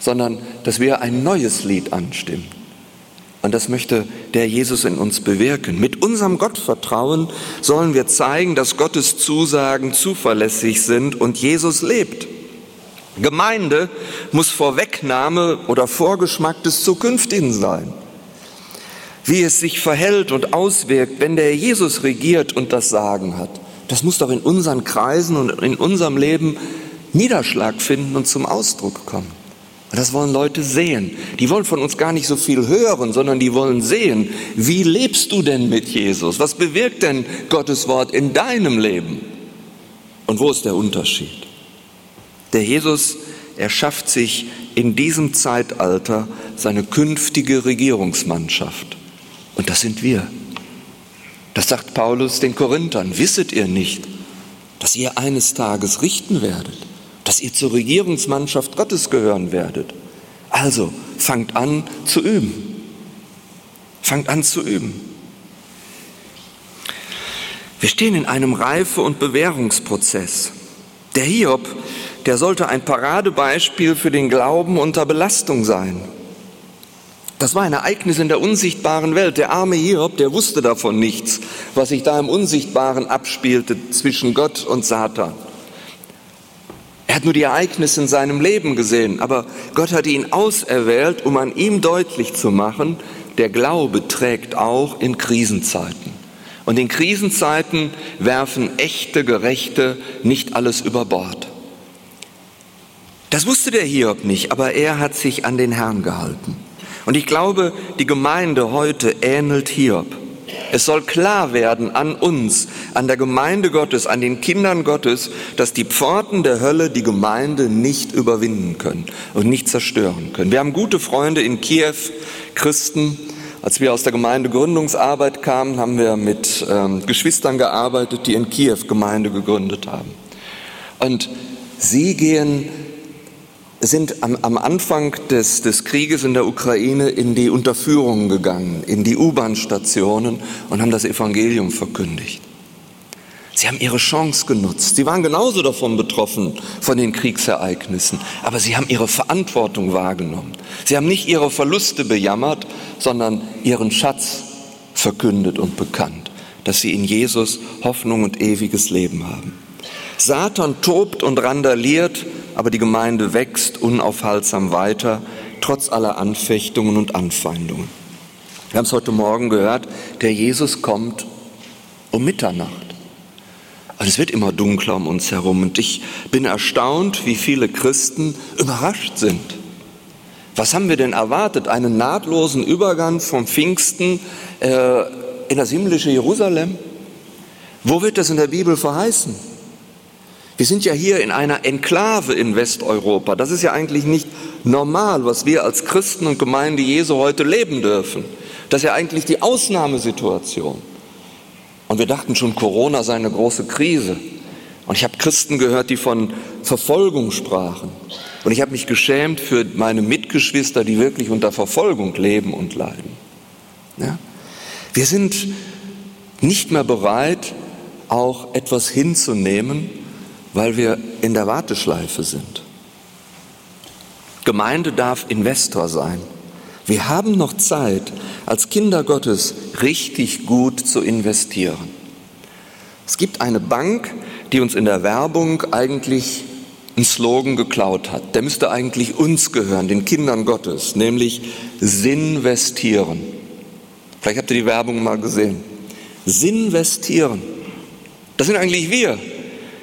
sondern dass wir ein neues Lied anstimmen. Und das möchte der Jesus in uns bewirken. Mit unserem Gottvertrauen sollen wir zeigen, dass Gottes Zusagen zuverlässig sind und Jesus lebt. Gemeinde muss Vorwegnahme oder Vorgeschmack des Zukünftigen sein wie es sich verhält und auswirkt, wenn der Jesus regiert und das Sagen hat. Das muss doch in unseren Kreisen und in unserem Leben Niederschlag finden und zum Ausdruck kommen. Und das wollen Leute sehen. Die wollen von uns gar nicht so viel hören, sondern die wollen sehen, wie lebst du denn mit Jesus? Was bewirkt denn Gottes Wort in deinem Leben? Und wo ist der Unterschied? Der Jesus erschafft sich in diesem Zeitalter seine künftige Regierungsmannschaft. Und das sind wir. Das sagt Paulus den Korinthern. Wisset ihr nicht, dass ihr eines Tages richten werdet, dass ihr zur Regierungsmannschaft Gottes gehören werdet? Also fangt an zu üben. Fangt an zu üben. Wir stehen in einem Reife- und Bewährungsprozess. Der Hiob, der sollte ein Paradebeispiel für den Glauben unter Belastung sein. Das war ein Ereignis in der unsichtbaren Welt. Der arme Hiob, der wusste davon nichts, was sich da im Unsichtbaren abspielte zwischen Gott und Satan. Er hat nur die Ereignisse in seinem Leben gesehen, aber Gott hat ihn auserwählt, um an ihm deutlich zu machen, der Glaube trägt auch in Krisenzeiten. Und in Krisenzeiten werfen echte Gerechte nicht alles über Bord. Das wusste der Hiob nicht, aber er hat sich an den Herrn gehalten. Und ich glaube, die Gemeinde heute ähnelt Hiob. Es soll klar werden an uns, an der Gemeinde Gottes, an den Kindern Gottes, dass die Pforten der Hölle die Gemeinde nicht überwinden können und nicht zerstören können. Wir haben gute Freunde in Kiew, Christen. Als wir aus der Gemeindegründungsarbeit kamen, haben wir mit ähm, Geschwistern gearbeitet, die in Kiew Gemeinde gegründet haben. Und sie gehen sind am, am Anfang des, des Krieges in der Ukraine in die Unterführungen gegangen, in die U-Bahn-Stationen und haben das Evangelium verkündigt. Sie haben ihre Chance genutzt. Sie waren genauso davon betroffen, von den Kriegsereignissen. Aber sie haben ihre Verantwortung wahrgenommen. Sie haben nicht ihre Verluste bejammert, sondern ihren Schatz verkündet und bekannt, dass sie in Jesus Hoffnung und ewiges Leben haben. Satan tobt und randaliert, aber die Gemeinde wächst unaufhaltsam weiter, trotz aller Anfechtungen und Anfeindungen. Wir haben es heute Morgen gehört, der Jesus kommt um Mitternacht. Und es wird immer dunkler um uns herum. Und ich bin erstaunt, wie viele Christen überrascht sind. Was haben wir denn erwartet? Einen nahtlosen Übergang vom Pfingsten äh, in das himmlische Jerusalem? Wo wird das in der Bibel verheißen? Wir sind ja hier in einer Enklave in Westeuropa. Das ist ja eigentlich nicht normal, was wir als Christen und Gemeinde Jesu heute leben dürfen. Das ist ja eigentlich die Ausnahmesituation. Und wir dachten schon, Corona sei eine große Krise. Und ich habe Christen gehört, die von Verfolgung sprachen. Und ich habe mich geschämt für meine Mitgeschwister, die wirklich unter Verfolgung leben und leiden. Ja? Wir sind nicht mehr bereit, auch etwas hinzunehmen, weil wir in der Warteschleife sind. Gemeinde darf Investor sein. Wir haben noch Zeit, als Kinder Gottes richtig gut zu investieren. Es gibt eine Bank, die uns in der Werbung eigentlich einen Slogan geklaut hat. Der müsste eigentlich uns gehören, den Kindern Gottes, nämlich Sinnvestieren. Vielleicht habt ihr die Werbung mal gesehen. Sinnvestieren. Das sind eigentlich wir.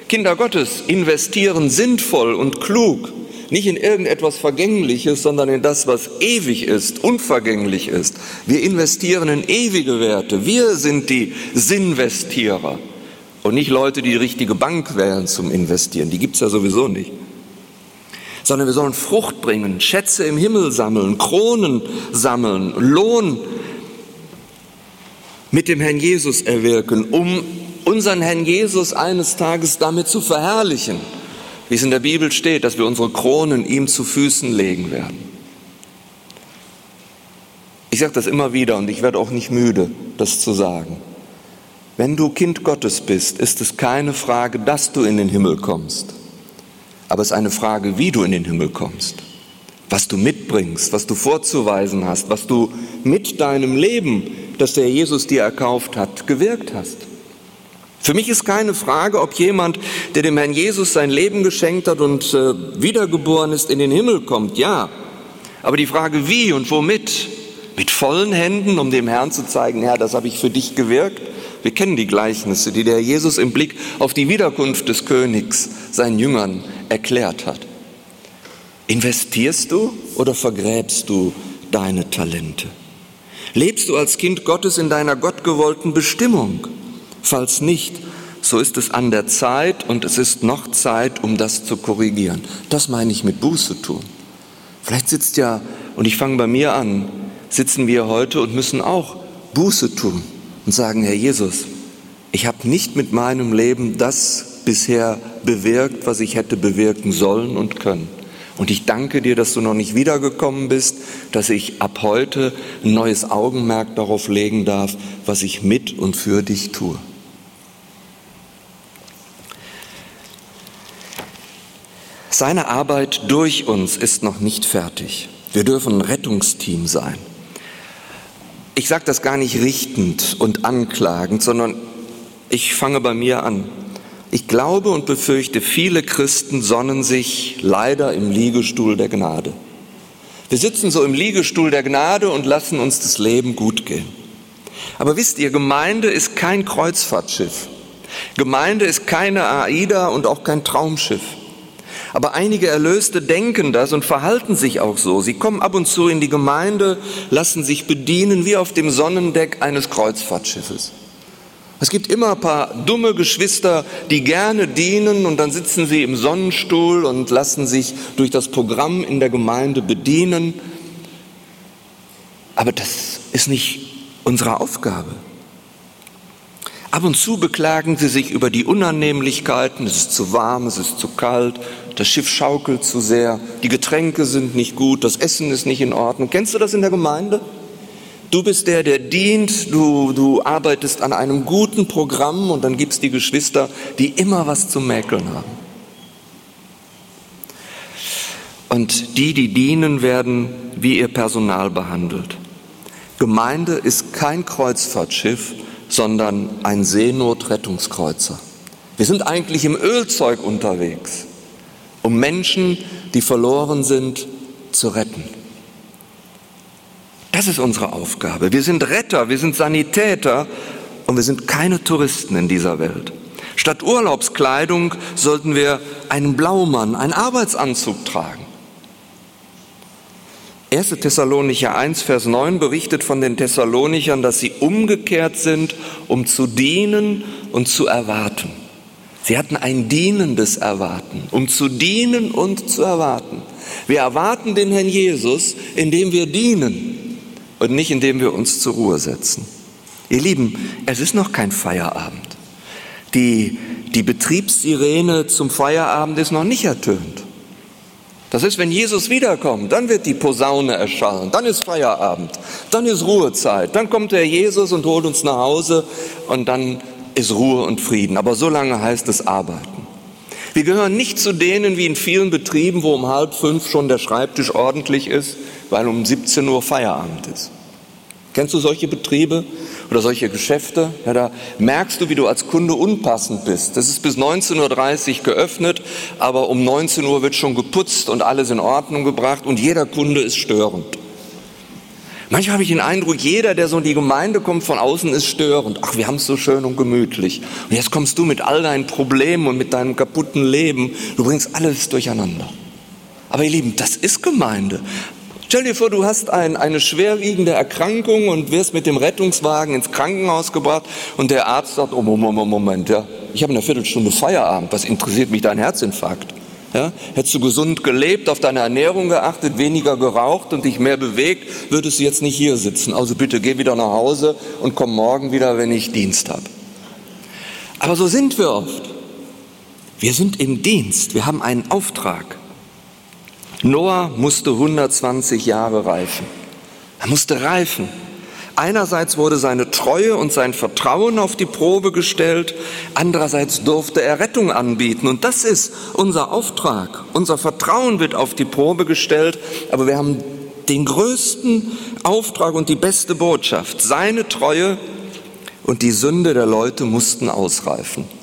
Kinder Gottes investieren sinnvoll und klug nicht in irgendetwas Vergängliches, sondern in das, was ewig ist, unvergänglich ist. Wir investieren in ewige Werte. Wir sind die Sinnvestierer und nicht Leute, die die richtige Bank wählen zum Investieren. Die gibt es ja sowieso nicht. Sondern wir sollen Frucht bringen, Schätze im Himmel sammeln, Kronen sammeln, Lohn mit dem Herrn Jesus erwirken, um unseren Herrn Jesus eines Tages damit zu verherrlichen wie es in der Bibel steht, dass wir unsere Kronen ihm zu Füßen legen werden. Ich sage das immer wieder und ich werde auch nicht müde, das zu sagen. Wenn du Kind Gottes bist, ist es keine Frage, dass du in den Himmel kommst, aber es ist eine Frage, wie du in den Himmel kommst, was du mitbringst, was du vorzuweisen hast, was du mit deinem Leben, das der Jesus dir erkauft hat, gewirkt hast. Für mich ist keine Frage, ob jemand, der dem Herrn Jesus sein Leben geschenkt hat und äh, wiedergeboren ist, in den Himmel kommt. Ja. Aber die Frage, wie und womit? Mit vollen Händen, um dem Herrn zu zeigen, Herr, das habe ich für dich gewirkt. Wir kennen die Gleichnisse, die der Jesus im Blick auf die Wiederkunft des Königs seinen Jüngern erklärt hat. Investierst du oder vergräbst du deine Talente? Lebst du als Kind Gottes in deiner gottgewollten Bestimmung? Falls nicht, so ist es an der Zeit und es ist noch Zeit, um das zu korrigieren. Das meine ich mit Buße tun. Vielleicht sitzt ja, und ich fange bei mir an, sitzen wir heute und müssen auch Buße tun und sagen, Herr Jesus, ich habe nicht mit meinem Leben das bisher bewirkt, was ich hätte bewirken sollen und können. Und ich danke dir, dass du noch nicht wiedergekommen bist, dass ich ab heute ein neues Augenmerk darauf legen darf, was ich mit und für dich tue. Seine Arbeit durch uns ist noch nicht fertig. Wir dürfen ein Rettungsteam sein. Ich sage das gar nicht richtend und anklagend, sondern ich fange bei mir an. Ich glaube und befürchte, viele Christen sonnen sich leider im Liegestuhl der Gnade. Wir sitzen so im Liegestuhl der Gnade und lassen uns das Leben gut gehen. Aber wisst ihr, Gemeinde ist kein Kreuzfahrtschiff. Gemeinde ist keine AIDA und auch kein Traumschiff. Aber einige Erlöste denken das und verhalten sich auch so. Sie kommen ab und zu in die Gemeinde, lassen sich bedienen wie auf dem Sonnendeck eines Kreuzfahrtschiffes. Es gibt immer ein paar dumme Geschwister, die gerne dienen und dann sitzen sie im Sonnenstuhl und lassen sich durch das Programm in der Gemeinde bedienen. Aber das ist nicht unsere Aufgabe. Ab und zu beklagen sie sich über die Unannehmlichkeiten, es ist zu warm, es ist zu kalt, das Schiff schaukelt zu sehr, die Getränke sind nicht gut, das Essen ist nicht in Ordnung. Kennst du das in der Gemeinde? Du bist der, der dient, du, du arbeitest an einem guten Programm und dann gibt es die Geschwister, die immer was zu mäkeln haben. Und die, die dienen, werden wie ihr Personal behandelt. Gemeinde ist kein Kreuzfahrtschiff, sondern ein Seenotrettungskreuzer. Wir sind eigentlich im Ölzeug unterwegs, um Menschen, die verloren sind, zu retten. Das ist unsere Aufgabe. Wir sind Retter, wir sind Sanitäter und wir sind keine Touristen in dieser Welt. Statt Urlaubskleidung sollten wir einen Blaumann, einen Arbeitsanzug tragen. 1. Thessalonicher 1, Vers 9 berichtet von den Thessalonichern, dass sie umgekehrt sind, um zu dienen und zu erwarten. Sie hatten ein dienendes Erwarten, um zu dienen und zu erwarten. Wir erwarten den Herrn Jesus, indem wir dienen und nicht indem wir uns zur Ruhe setzen. Ihr Lieben, es ist noch kein Feierabend. Die, die Betriebssirene zum Feierabend ist noch nicht ertönt. Das ist, wenn Jesus wiederkommt, dann wird die Posaune erschallen, dann ist Feierabend, dann ist Ruhezeit, dann kommt der Jesus und holt uns nach Hause und dann ist Ruhe und Frieden. Aber so lange heißt es arbeiten. Wir gehören nicht zu denen wie in vielen Betrieben, wo um halb fünf schon der Schreibtisch ordentlich ist, weil um 17 Uhr Feierabend ist. Kennst du solche Betriebe oder solche Geschäfte? Ja, da merkst du, wie du als Kunde unpassend bist. Das ist bis 19.30 Uhr geöffnet, aber um 19 Uhr wird schon geputzt und alles in Ordnung gebracht und jeder Kunde ist störend. Manchmal habe ich den Eindruck, jeder, der so in die Gemeinde kommt von außen, ist störend. Ach, wir haben es so schön und gemütlich. Und jetzt kommst du mit all deinen Problemen und mit deinem kaputten Leben. Du bringst alles durcheinander. Aber ihr Lieben, das ist Gemeinde. Stell dir vor, du hast ein, eine schwerwiegende Erkrankung und wirst mit dem Rettungswagen ins Krankenhaus gebracht und der Arzt sagt, oh Moment, Moment, ja, ich habe eine Viertelstunde Feierabend, was interessiert mich dein Herzinfarkt? Ja? Hättest du gesund gelebt, auf deine Ernährung geachtet, weniger geraucht und dich mehr bewegt, würdest du jetzt nicht hier sitzen. Also bitte geh wieder nach Hause und komm morgen wieder, wenn ich Dienst habe. Aber so sind wir oft. Wir sind im Dienst, wir haben einen Auftrag. Noah musste 120 Jahre reifen. Er musste reifen. Einerseits wurde seine Treue und sein Vertrauen auf die Probe gestellt, andererseits durfte er Rettung anbieten. Und das ist unser Auftrag. Unser Vertrauen wird auf die Probe gestellt, aber wir haben den größten Auftrag und die beste Botschaft. Seine Treue und die Sünde der Leute mussten ausreifen.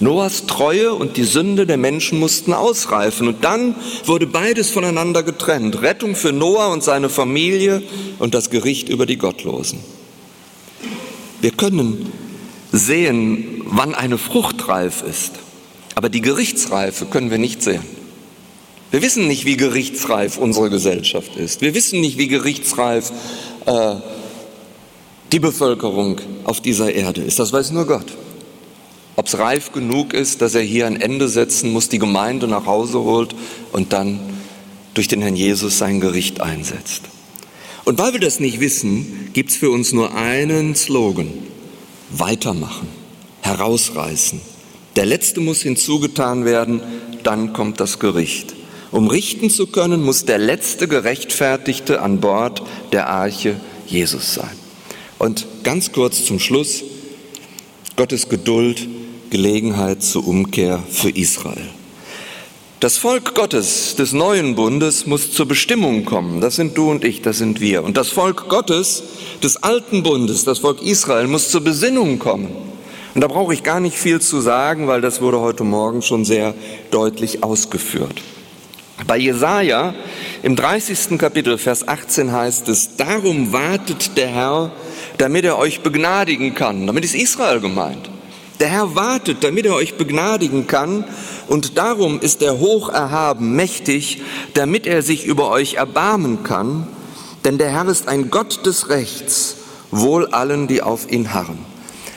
Noahs Treue und die Sünde der Menschen mussten ausreifen. Und dann wurde beides voneinander getrennt. Rettung für Noah und seine Familie und das Gericht über die Gottlosen. Wir können sehen, wann eine Frucht reif ist, aber die Gerichtsreife können wir nicht sehen. Wir wissen nicht, wie gerichtsreif unsere Gesellschaft ist. Wir wissen nicht, wie gerichtsreif äh, die Bevölkerung auf dieser Erde ist. Das weiß nur Gott ob es reif genug ist, dass er hier ein Ende setzen muss, die Gemeinde nach Hause holt und dann durch den Herrn Jesus sein Gericht einsetzt. Und weil wir das nicht wissen, gibt es für uns nur einen Slogan. Weitermachen, herausreißen. Der letzte muss hinzugetan werden, dann kommt das Gericht. Um richten zu können, muss der letzte Gerechtfertigte an Bord der Arche Jesus sein. Und ganz kurz zum Schluss, Gottes Geduld Gelegenheit zur Umkehr für Israel. Das Volk Gottes des neuen Bundes muss zur Bestimmung kommen. Das sind du und ich, das sind wir. Und das Volk Gottes des alten Bundes, das Volk Israel, muss zur Besinnung kommen. Und da brauche ich gar nicht viel zu sagen, weil das wurde heute Morgen schon sehr deutlich ausgeführt. Bei Jesaja im 30. Kapitel, Vers 18 heißt es, darum wartet der Herr, damit er euch begnadigen kann. Damit ist Israel gemeint. Der Herr wartet, damit er euch begnadigen kann, und darum ist er hoch erhaben, mächtig, damit er sich über euch erbarmen kann, denn der Herr ist ein Gott des Rechts, wohl allen, die auf ihn harren.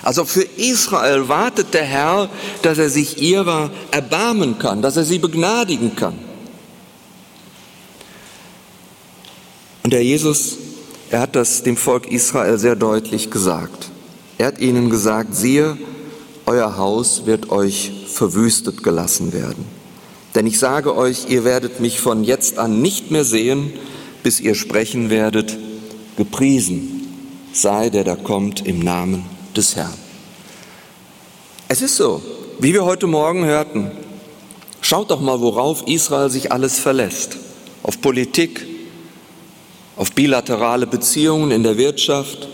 Also für Israel wartet der Herr, dass er sich ihrer erbarmen kann, dass er sie begnadigen kann. Und der Jesus, er hat das dem Volk Israel sehr deutlich gesagt. Er hat ihnen gesagt, siehe, euer Haus wird euch verwüstet gelassen werden. Denn ich sage euch, ihr werdet mich von jetzt an nicht mehr sehen, bis ihr sprechen werdet, gepriesen sei, der da kommt im Namen des Herrn. Es ist so, wie wir heute Morgen hörten. Schaut doch mal, worauf Israel sich alles verlässt. Auf Politik, auf bilaterale Beziehungen in der Wirtschaft,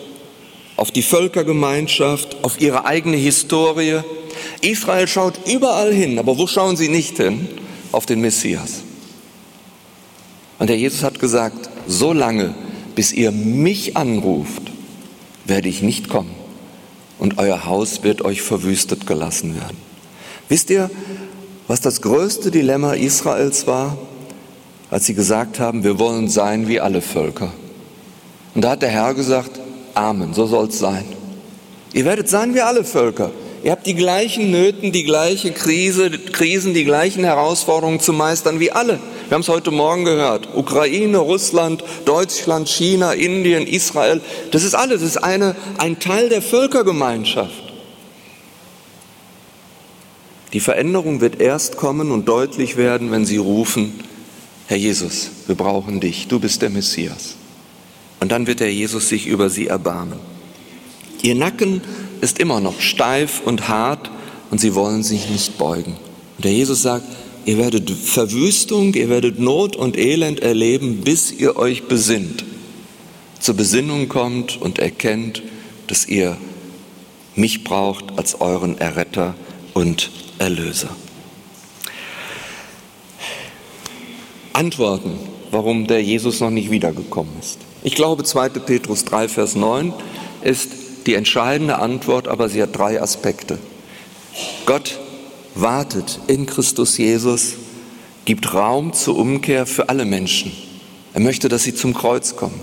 auf die Völkergemeinschaft, auf ihre eigene Historie. Israel schaut überall hin, aber wo schauen sie nicht hin? Auf den Messias. Und der Jesus hat gesagt, so lange, bis ihr mich anruft, werde ich nicht kommen und euer Haus wird euch verwüstet gelassen werden. Wisst ihr, was das größte Dilemma Israels war, als sie gesagt haben, wir wollen sein wie alle Völker? Und da hat der Herr gesagt, Amen, so soll es sein. Ihr werdet sein wie alle Völker. Ihr habt die gleichen Nöten, die gleiche Krise, Krisen, die gleichen Herausforderungen zu meistern wie alle. Wir haben es heute Morgen gehört. Ukraine, Russland, Deutschland, China, Indien, Israel. Das ist alles. Das ist eine, ein Teil der Völkergemeinschaft. Die Veränderung wird erst kommen und deutlich werden, wenn sie rufen, Herr Jesus, wir brauchen dich, du bist der Messias. Und dann wird der Jesus sich über sie erbarmen. Ihr Nacken ist immer noch steif und hart und sie wollen sich nicht beugen. Und der Jesus sagt, ihr werdet Verwüstung, ihr werdet Not und Elend erleben, bis ihr euch besinnt, zur Besinnung kommt und erkennt, dass ihr mich braucht als euren Erretter und Erlöser. Antworten, warum der Jesus noch nicht wiedergekommen ist. Ich glaube, 2. Petrus 3, Vers 9 ist die entscheidende Antwort, aber sie hat drei Aspekte. Gott wartet in Christus Jesus, gibt Raum zur Umkehr für alle Menschen. Er möchte, dass sie zum Kreuz kommen.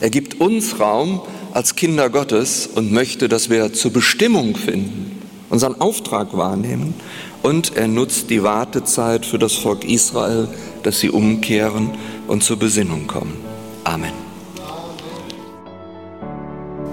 Er gibt uns Raum als Kinder Gottes und möchte, dass wir zur Bestimmung finden, unseren Auftrag wahrnehmen. Und er nutzt die Wartezeit für das Volk Israel, dass sie umkehren und zur Besinnung kommen. Amen.